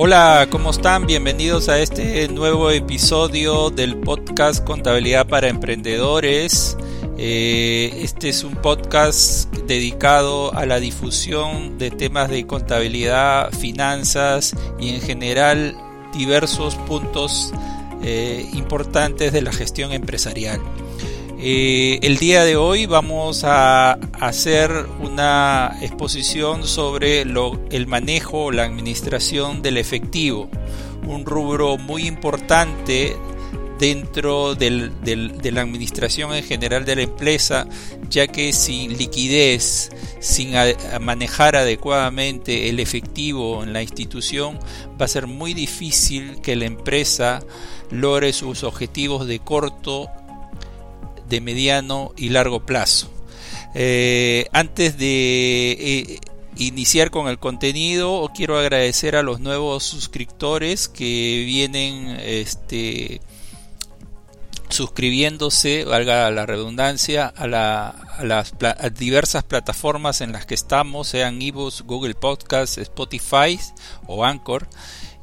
Hola, ¿cómo están? Bienvenidos a este nuevo episodio del podcast Contabilidad para Emprendedores. Eh, este es un podcast dedicado a la difusión de temas de contabilidad, finanzas y en general diversos puntos eh, importantes de la gestión empresarial. Eh, el día de hoy vamos a hacer una exposición sobre el manejo la administración del efectivo, un rubro muy importante dentro de la administración en general de la empresa, ya que sin liquidez, sin manejar adecuadamente el efectivo en la institución, va a ser muy difícil que la empresa logre sus objetivos de corto de mediano y largo plazo. Eh, antes de eh, iniciar con el contenido, quiero agradecer a los nuevos suscriptores que vienen este, suscribiéndose, valga la redundancia, a, las diversas plataformas en las que estamos, sean ebooks, Google Podcasts, Spotify o Anchor.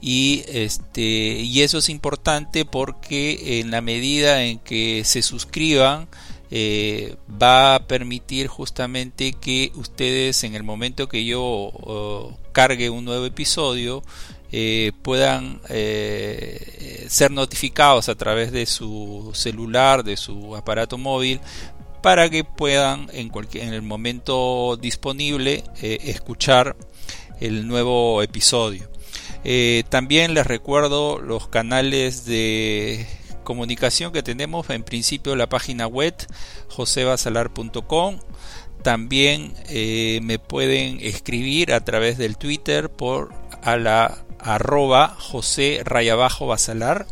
Y, este, y eso es importante porque en la medida en que se suscriban, eh, va a permitir justamente que ustedes en el momento que yo cargue un nuevo episodio eh, puedan eh, ser notificados a través de su celular, de su aparato móvil, para que puedan en, cualquier, en el momento disponible escuchar el nuevo episodio. Eh, también les recuerdo los canales de comunicación que tenemos. En principio la página web josebasalar.com. También eh, me pueden escribir a través del Twitter por a la arroba josé basalar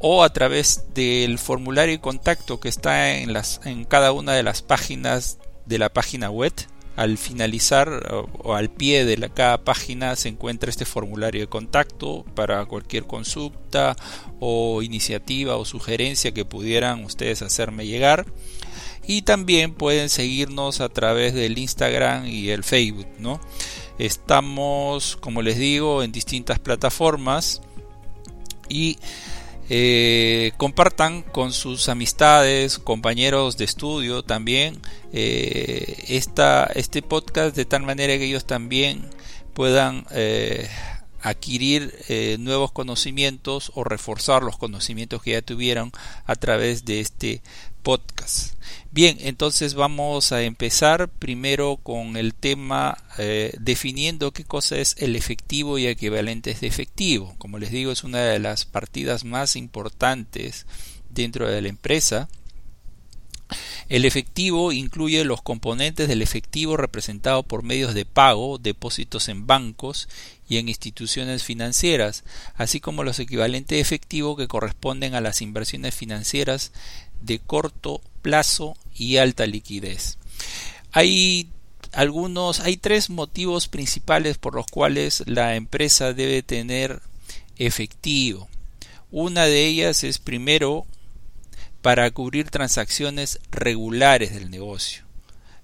o a través del formulario de contacto que está en, las, en cada una de las páginas de la página web al finalizar o, al pie de la, cada página se encuentra este formulario de contacto para cualquier consulta o iniciativa o sugerencia que pudieran ustedes hacerme llegar. Y también pueden seguirnos a través del Instagram y el Facebook, ¿no? Estamos, como les digo, en distintas plataformas y eh, compartan con sus amistades, compañeros de estudio también eh, este podcast de tal manera que ellos también puedan eh, adquirir nuevos conocimientos o reforzar los conocimientos que ya tuvieron a través de este podcast. Bien, entonces vamos a empezar primero con el tema eh, definiendo qué cosa es el efectivo y equivalentes de efectivo. Como les digo, es una de las partidas más importantes dentro de la empresa. El efectivo incluye los componentes del efectivo representado por medios de pago, depósitos en bancos y en instituciones financieras, así como los equivalentes de efectivo que corresponden a las inversiones financieras de corto plazo y alta liquidez. Hay algunos, hay tres motivos principales por los cuales la empresa debe tener efectivo. Una de ellas es primero para cubrir transacciones regulares del negocio,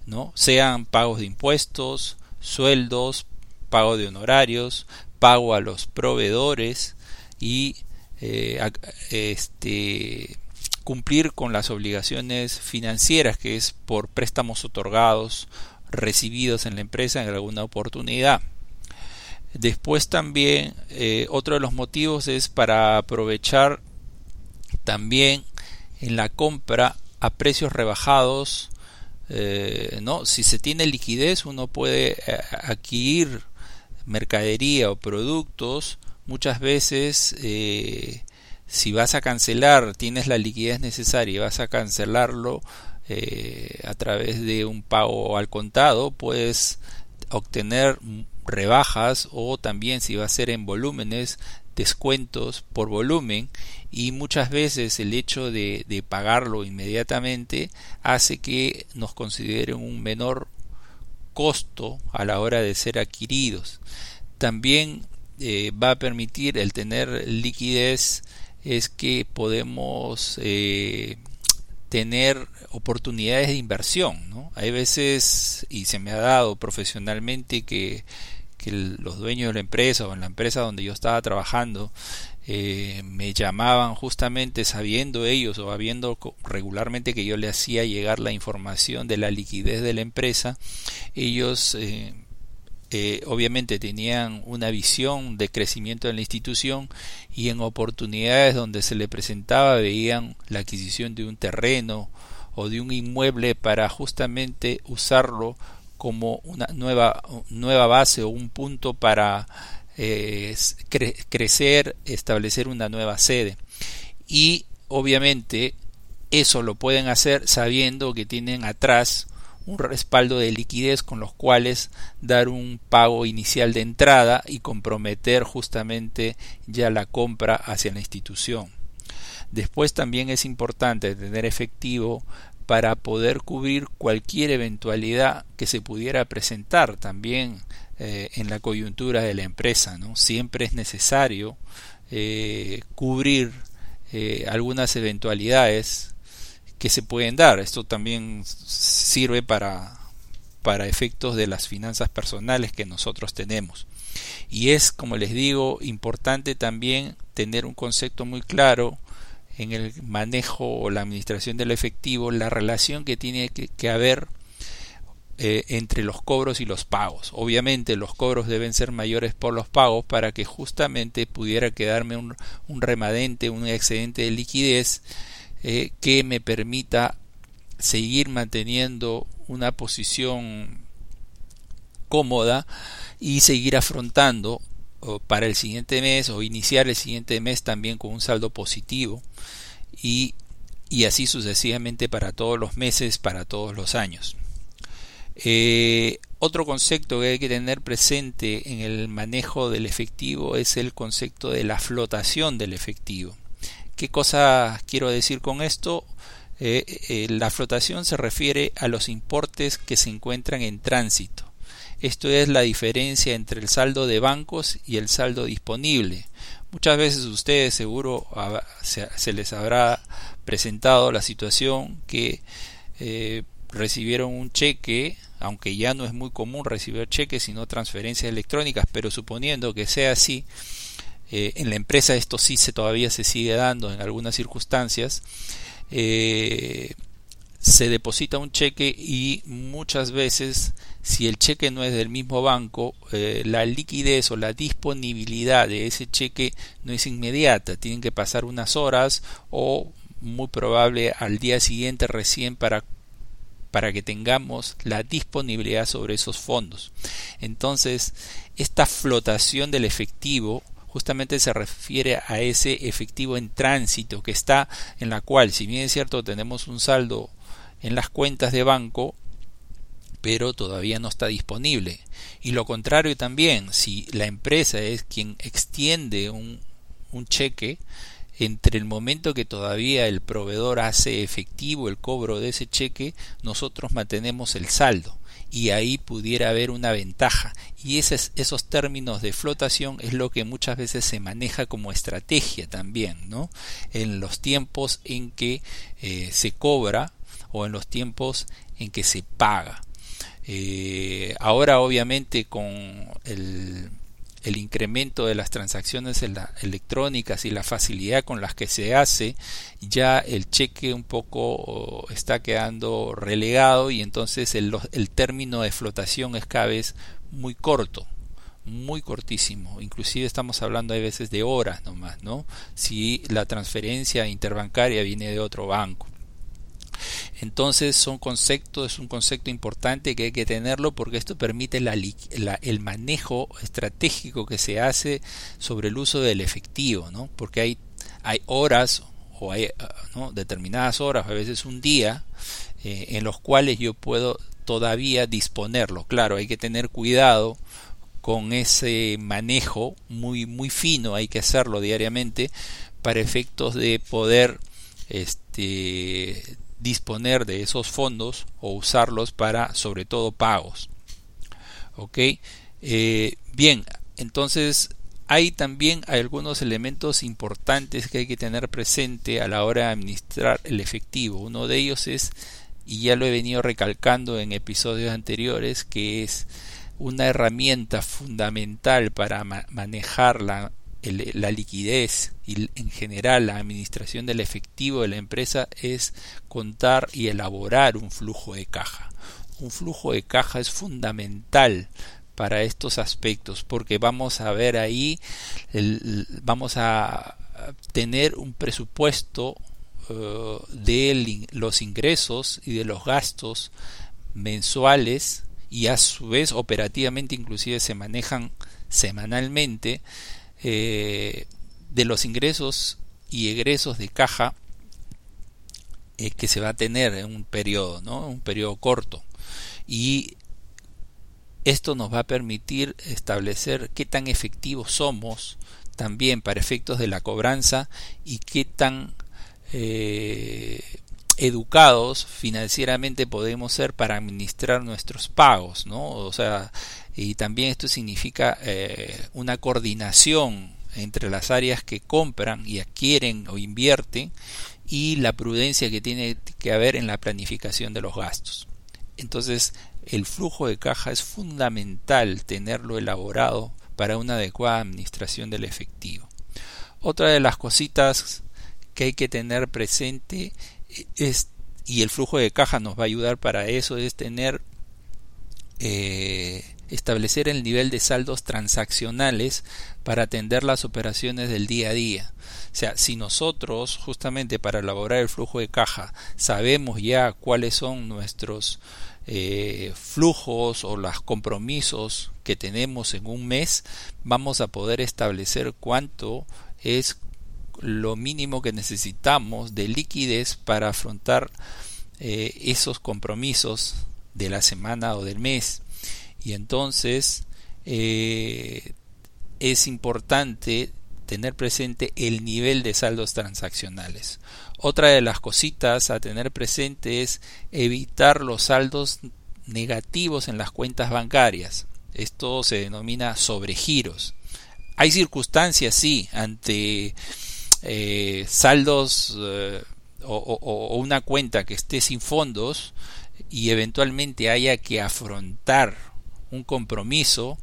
¿no? Sean pagos de impuestos, sueldos, pago de honorarios, pago a los proveedores y eh, este cumplir con las obligaciones financieras que es por préstamos otorgados recibidos en la empresa en alguna oportunidad. Después también eh, otro de los motivos es para aprovechar también en la compra a precios rebajados. Eh, ¿no? Si se tiene liquidez uno puede adquirir mercadería o productos muchas veces si vas a cancelar, tienes la liquidez necesaria y vas a cancelarlo eh, a través de un pago al contado, puedes obtener rebajas o también si va a ser en volúmenes, descuentos por volumen y muchas veces el hecho de, pagarlo inmediatamente hace que nos consideren un menor costo a la hora de ser adquiridos. También eh, va a permitir el tener liquidez es que podemos eh, tener oportunidades de inversión. ¿no? Hay veces, y se me ha dado profesionalmente, que, que los dueños de la empresa o en la empresa donde yo estaba trabajando eh, me llamaban justamente sabiendo ellos o habiendo regularmente que yo le hacía llegar la información de la liquidez de la empresa, ellos eh, eh, obviamente tenían una visión de crecimiento de la institución y en oportunidades donde se le presentaba veían la adquisición de un terreno o de un inmueble para justamente usarlo como una nueva, nueva base o un punto para crecer, establecer una nueva sede. Y obviamente eso lo pueden hacer sabiendo que tienen atrás un respaldo de liquidez con los cuales dar un pago inicial de entrada y comprometer justamente ya la compra hacia la institución. Después también es importante tener efectivo para poder cubrir cualquier eventualidad que se pudiera presentar también eh, en la coyuntura de la empresa. ¿no? Siempre es necesario eh, cubrir eh, algunas eventualidades que se pueden dar. Esto también sirve para, para efectos de las finanzas personales que nosotros tenemos. Y es, como les digo, importante también tener un concepto muy claro en el manejo o la administración del efectivo, la relación que tiene que haber eh, entre los cobros y los pagos. Obviamente los cobros deben ser mayores por los pagos para que justamente pudiera quedarme un, remadente, un excedente de liquidez eh, que me permita seguir manteniendo una posición cómoda y seguir afrontando para el siguiente mes o iniciar el siguiente mes también con un saldo positivo y, y así sucesivamente para todos los meses, para todos los años. Eh, otro concepto que hay que tener presente en el manejo del efectivo es el concepto de la flotación del efectivo. ¿Qué cosa quiero decir con esto? Eh, eh, la flotación se refiere a los importes que se encuentran en tránsito. Esto es la diferencia entre el saldo de bancos y el saldo disponible. Muchas veces ustedes seguro se, les habrá presentado la situación que recibieron un cheque aunque ya no es muy común recibir cheques sino transferencias electrónicas, pero suponiendo que sea así, eh, en la empresa esto sí se todavía se sigue dando en algunas circunstancias, eh, se deposita un cheque y muchas veces si el cheque no es del mismo banco, eh, la liquidez o la disponibilidad de ese cheque no es inmediata, tienen que pasar unas horas o muy probable al día siguiente recién para para que tengamos la disponibilidad sobre esos fondos. Entonces, esta flotación del efectivo justamente se refiere a ese efectivo en tránsito que está en la cual, si bien es cierto, tenemos un saldo en las cuentas de banco, pero todavía no está disponible. Y lo contrario también, si la empresa es quien extiende un, un cheque, entre el momento que todavía el proveedor hace efectivo el cobro de ese cheque, nosotros mantenemos el saldo y ahí pudiera haber una ventaja. Y esos, esos términos de flotación es lo que muchas veces se maneja como estrategia también, ¿no? En los tiempos en que eh, se cobra o en los tiempos en que se paga. Eh, ahora obviamente con el el incremento de las transacciones electrónicas y la facilidad con las que se hace, ya el cheque un poco está quedando relegado y entonces el, término de flotación es cada vez muy corto muy cortísimo, inclusive estamos hablando a veces de horas nomás, ¿no? Si la transferencia interbancaria viene de otro banco. Entonces son conceptos, es un concepto importante que hay que tenerlo porque esto permite el manejo estratégico que se hace sobre el uso del efectivo, ¿no? Porque hay, hay horas o hay ah, determinadas horas, a veces un día, eh, en los cuales yo puedo todavía disponerlo. Claro, hay que tener cuidado con ese manejo muy muy fino, hay que hacerlo diariamente para efectos de poder este disponer de esos fondos o usarlos para sobre todo pagos. ¿Ok? Eh, bien, entonces hay también algunos elementos importantes que hay que tener presente a la hora de administrar el efectivo. Uno de ellos es, y ya lo he venido recalcando en episodios anteriores, que es una herramienta fundamental para manejar la, la liquidez y en general la administración del efectivo de la empresa es contar y elaborar un flujo de caja. Un flujo de caja es fundamental para estos aspectos porque vamos a ver ahí vamos a tener un presupuesto eh, de los ingresos y de los gastos mensuales y a su vez operativamente inclusive se manejan semanalmente eh, de los ingresos y egresos de caja eh, que se va a tener en un periodo, ¿no? un periodo corto. Y esto nos va a permitir establecer qué tan efectivos somos también para efectos de la cobranza y qué tan eh, educados financieramente podemos ser para administrar nuestros pagos, ¿no? O sea, y también esto significa eh, una coordinación entre las áreas que compran y adquieren o invierten y la prudencia que tiene que haber en la planificación de los gastos. Entonces, el flujo de caja es fundamental tenerlo elaborado para una adecuada administración del efectivo. Otra de las cositas que hay que tener presente es, y el flujo de caja nos va a ayudar para eso, es tener eh, establecer el nivel de saldos transaccionales para atender las operaciones del día a día. O sea, si nosotros justamente para elaborar el flujo de caja sabemos ya cuáles son nuestros eh, flujos o los compromisos que tenemos en un mes, vamos a poder establecer cuánto es lo mínimo que necesitamos de liquidez para afrontar eh, esos compromisos de la semana o del mes y entonces eh, es importante tener presente el nivel de saldos transaccionales. Otra de las cositas a tener presente es evitar los saldos negativos en las cuentas bancarias. Esto se denomina sobregiros. Hay circunstancias, sí, ante eh, saldos eh, o, una cuenta que esté sin fondos y eventualmente haya que afrontar un compromiso,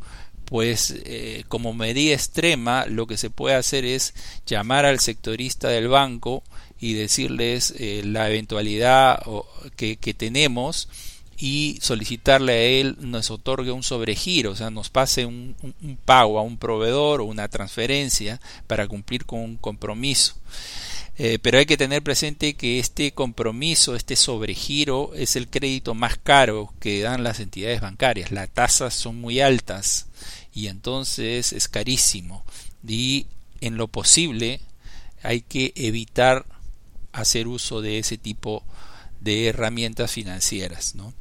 pues eh, como medida extrema lo que se puede hacer es llamar al sectorista del banco y decirles eh, la eventualidad que, que, tenemos y solicitarle a él nos otorgue un sobregiro, o sea, nos pase un, un pago a un proveedor o una transferencia para cumplir con un compromiso. Eh, pero hay que tener presente que este compromiso, este sobregiro, es el crédito más caro que dan las entidades bancarias. Las tasas son muy altas y entonces es carísimo. Y en lo posible hay que evitar hacer uso de ese tipo de herramientas financieras. ¿no?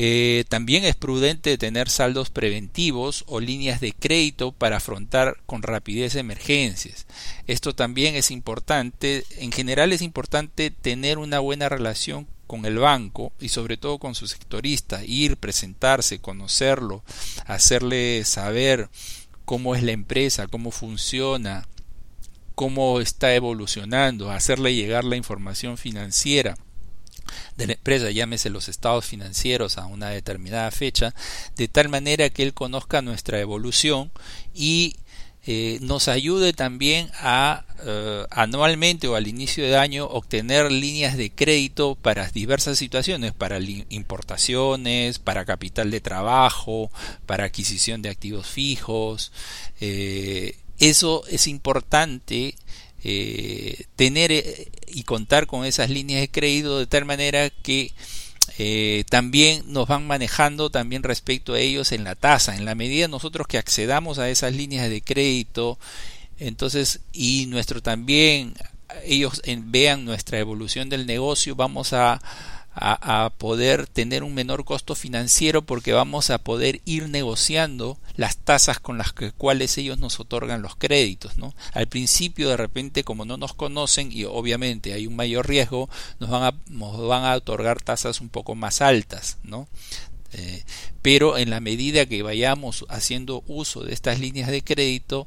Eh, también es prudente tener saldos preventivos o líneas de crédito para afrontar con rapidez emergencias. Esto también es importante. En general es importante tener una buena relación con el banco y sobre todo con su sectorista, ir, presentarse, conocerlo, hacerle saber cómo es la empresa, cómo funciona, cómo está evolucionando, hacerle llegar la información financiera de la empresa, llámese los estados financieros a una determinada fecha, de tal manera que él conozca nuestra evolución y eh, nos ayude también a eh, anualmente o al inicio de año obtener líneas de crédito para diversas situaciones, para importaciones, para capital de trabajo, para adquisición de activos fijos. Eh, eso es importante eh, tener eh, y contar con esas líneas de crédito de tal manera que eh, también nos van manejando también respecto a ellos en la tasa. En la medida nosotros que accedamos a esas líneas de crédito entonces y nuestro también ellos vean nuestra evolución del negocio vamos a a, poder tener un menor costo financiero porque vamos a poder ir negociando las tasas con las cuales ellos nos otorgan los créditos. ¿no? Al principio de repente como no nos conocen y obviamente hay un mayor riesgo nos van a, nos van a otorgar tasas un poco más altas. ¿no? Eh, pero en la medida que vayamos haciendo uso de estas líneas de crédito,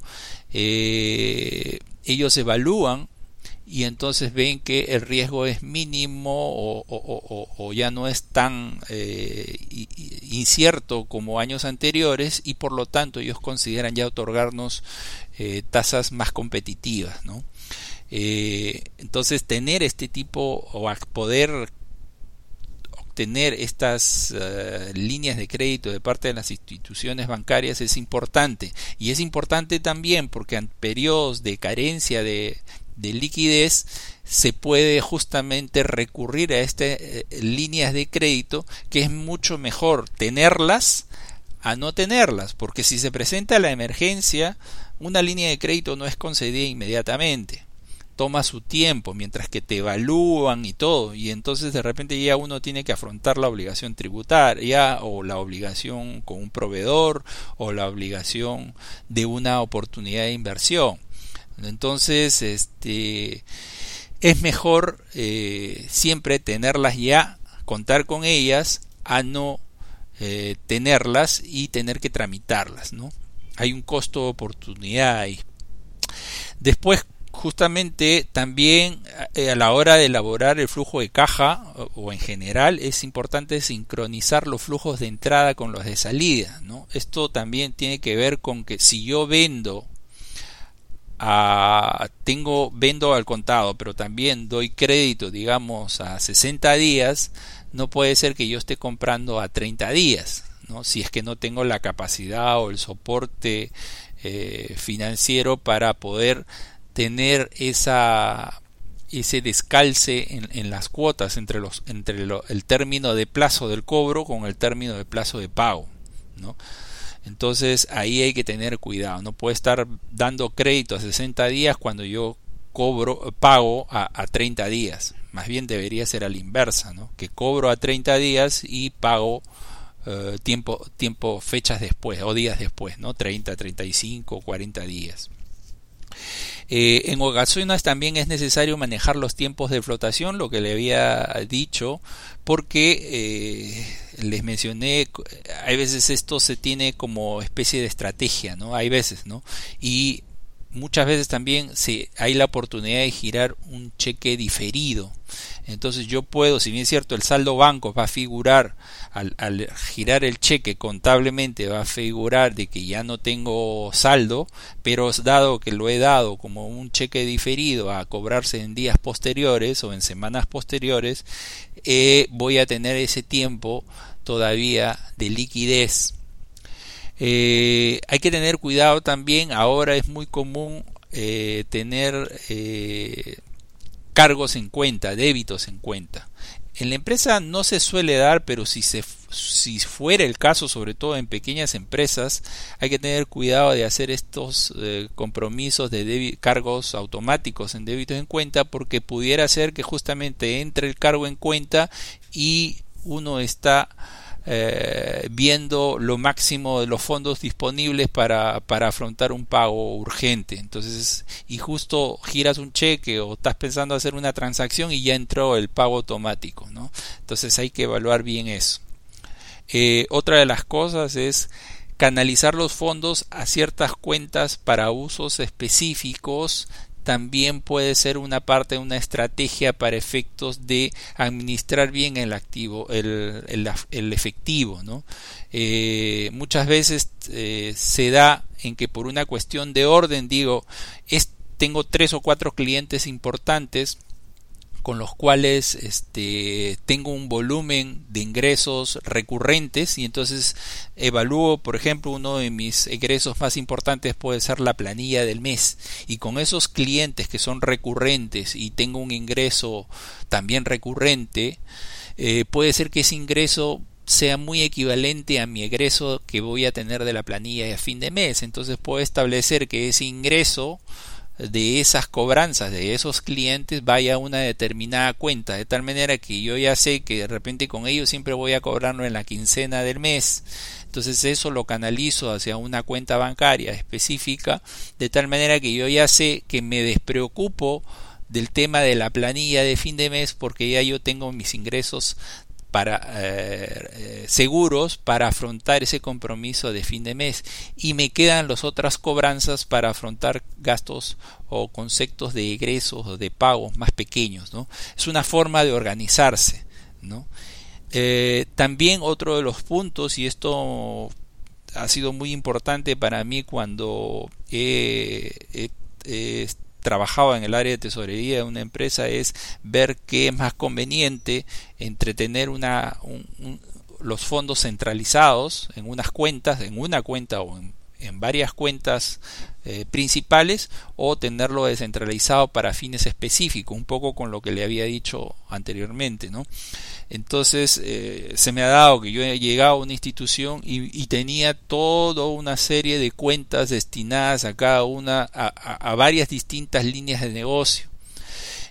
eh, ellos evalúan y entonces ven que el riesgo es mínimo o, ya no es tan eh, incierto como años anteriores y por lo tanto ellos consideran ya otorgarnos eh, tasas más competitivas. ¿no? Eh, entonces tener este tipo o poder obtener estas líneas de crédito de parte de las instituciones bancarias es importante y es importante también porque en periodos de carencia de, de liquidez se puede justamente recurrir a estas eh, líneas de crédito que es mucho mejor tenerlas a no tenerlas porque si se presenta la emergencia una línea de crédito no es concedida inmediatamente. Toma su tiempo mientras que te evalúan y todo y entonces de repente ya uno tiene que afrontar la obligación tributaria o la obligación con un proveedor o la obligación de una oportunidad de inversión entonces, este, es mejor eh, siempre tenerlas ya, contar con ellas, a no eh, tenerlas y tener que tramitarlas, ¿no? Hay un costo de oportunidad ahí. Después, justamente también eh, a la hora de elaborar el flujo de caja o en general es importante sincronizar los flujos de entrada con los de salida ¿no? esto también tiene que ver con que si yo vendo tengo vendo al contado, pero también doy crédito, digamos, a 60 días, no puede ser que yo esté comprando a 30 días, ¿no? Si es que no tengo la capacidad o el soporte eh, financiero para poder tener esa ese descalce en, las cuotas entre los entre el término de plazo del cobro con el término de plazo de pago, ¿no? Entonces ahí hay que tener cuidado. No puede estar dando crédito a 60 días cuando yo cobro, pago a, a 30 días. Más bien debería ser a la inversa, ¿no? que cobro a 30 días y pago eh, tiempo, tiempo, fechas después o días después, ¿no? 30, 35, 40 días. Eh, en ocasiones también es necesario manejar los tiempos de flotación, lo que le había dicho, porque eh, les mencioné, hay veces esto se tiene como especie de estrategia, ¿no? Hay veces, ¿no? Y muchas veces también se, hay la oportunidad de girar un cheque diferido. Entonces yo puedo, si bien es cierto, el saldo banco va a figurar, al, al, girar el cheque contablemente va a figurar de que ya no tengo saldo, pero dado que lo he dado como un cheque diferido a cobrarse en días posteriores o en semanas posteriores, eh, voy a tener ese tiempo todavía de liquidez eh, hay que tener cuidado también, ahora es muy común eh, tener eh, cargos en cuenta, débitos en cuenta. En la empresa no se suele dar, pero si, se, si fuera el caso, sobre todo en pequeñas empresas, hay que tener cuidado de hacer estos compromisos de cargos automáticos en débitos en cuenta, porque pudiera ser que justamente entre el cargo en cuenta y uno está eh, viendo lo máximo de los fondos disponibles para, para, afrontar un pago urgente. Entonces, y justo giras un cheque o estás pensando hacer una transacción y ya entró el pago automático, ¿no? Entonces hay que evaluar bien eso. Eh, otra de las cosas es canalizar los fondos a ciertas cuentas para usos específicos también puede ser una parte de una estrategia para efectos de administrar bien el activo, el, efectivo. ¿no? Eh, muchas veces eh, se da en que por una cuestión de orden digo, es, tengo tres o cuatro clientes importantes con los cuales este, tengo un volumen de ingresos recurrentes y entonces evalúo, por ejemplo, uno de mis ingresos más importantes puede ser la planilla del mes y con esos clientes que son recurrentes y tengo un ingreso también recurrente, eh, puede ser que ese ingreso sea muy equivalente a mi egreso que voy a tener de la planilla a fin de mes. Entonces puedo establecer que ese ingreso de esas cobranzas de esos clientes vaya a una determinada cuenta, de tal manera que yo ya sé que de repente con ellos siempre voy a cobrarlo en la quincena del mes. Entonces eso lo canalizo hacia una cuenta bancaria específica, de tal manera que yo ya sé que me despreocupo del tema de la planilla de fin de mes porque ya yo tengo mis ingresos para eh, seguros para afrontar ese compromiso de fin de mes y me quedan las otras cobranzas para afrontar gastos o conceptos de egresos o de pagos más pequeños ¿no? es una forma de organizarse ¿no? Eh, también otro de los puntos y esto ha sido muy importante para mí cuando he, trabajado en el área de tesorería de una empresa es ver qué es más conveniente entre tener una, los fondos centralizados en unas cuentas, en una cuenta o en, varias cuentas eh, principales o tenerlo descentralizado para fines específicos, un poco con lo que le había dicho anteriormente, ¿no? Entonces eh, se me ha dado que yo he llegado a una institución y, tenía toda una serie de cuentas destinadas a cada una, a, varias distintas líneas de negocio.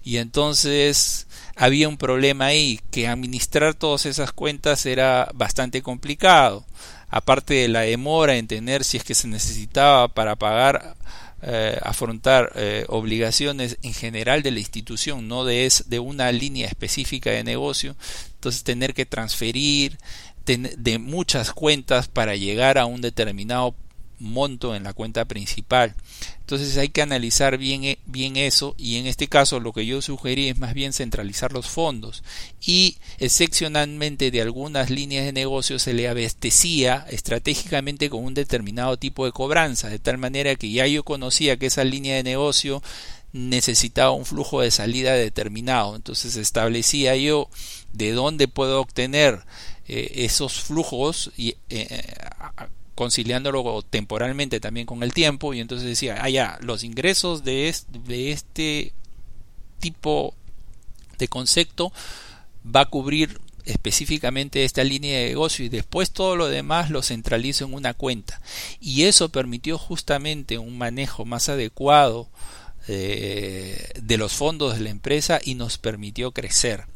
Y entonces había un problema ahí, que administrar todas esas cuentas era bastante complicado. Aparte de la demora en tener si es que se necesitaba para pagar eh, afrontar eh, obligaciones en general de la institución, no de, de una línea específica de negocio, entonces tener que transferir de muchas cuentas para llegar a un determinado monto en la cuenta principal. Entonces hay que analizar bien, eh, bien eso y en este caso lo que yo sugerí es más bien centralizar los fondos y excepcionalmente de algunas líneas de negocio se le abastecía estratégicamente con un determinado tipo de cobranza, de tal manera que ya yo conocía que esa línea de negocio necesitaba un flujo de salida determinado. Entonces establecía yo de dónde puedo obtener eh, esos flujos y eh, conciliándolo temporalmente también con el tiempo y entonces decía, ah ya, los ingresos de este, de este tipo de concepto va a cubrir específicamente esta línea de negocio y después todo lo demás lo centralizo en una cuenta y eso permitió justamente un manejo más adecuado eh, de los fondos de la empresa y nos permitió crecer.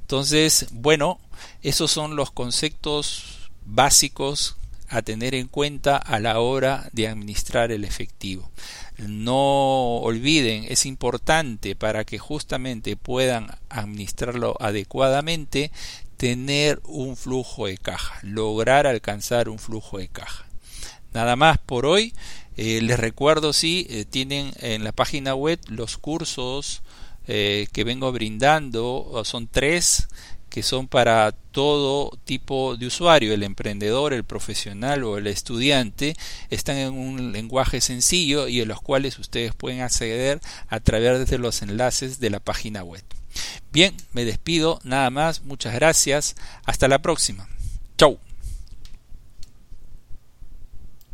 Entonces bueno esos son los conceptos básicos a tener en cuenta a la hora de administrar el efectivo. No olviden, es importante para que justamente puedan administrarlo adecuadamente, tener un flujo de caja, lograr alcanzar un flujo de caja. Nada más por hoy. Eh, les recuerdo si eh, tienen en la página web los cursos eh, que vengo brindando, son tres que son para todo tipo de usuario, el emprendedor, el profesional o el estudiante, están en un lenguaje sencillo y en los cuales ustedes pueden acceder a través de los enlaces de la página web. Bien, me despido, nada más, muchas gracias, hasta la próxima. Chau.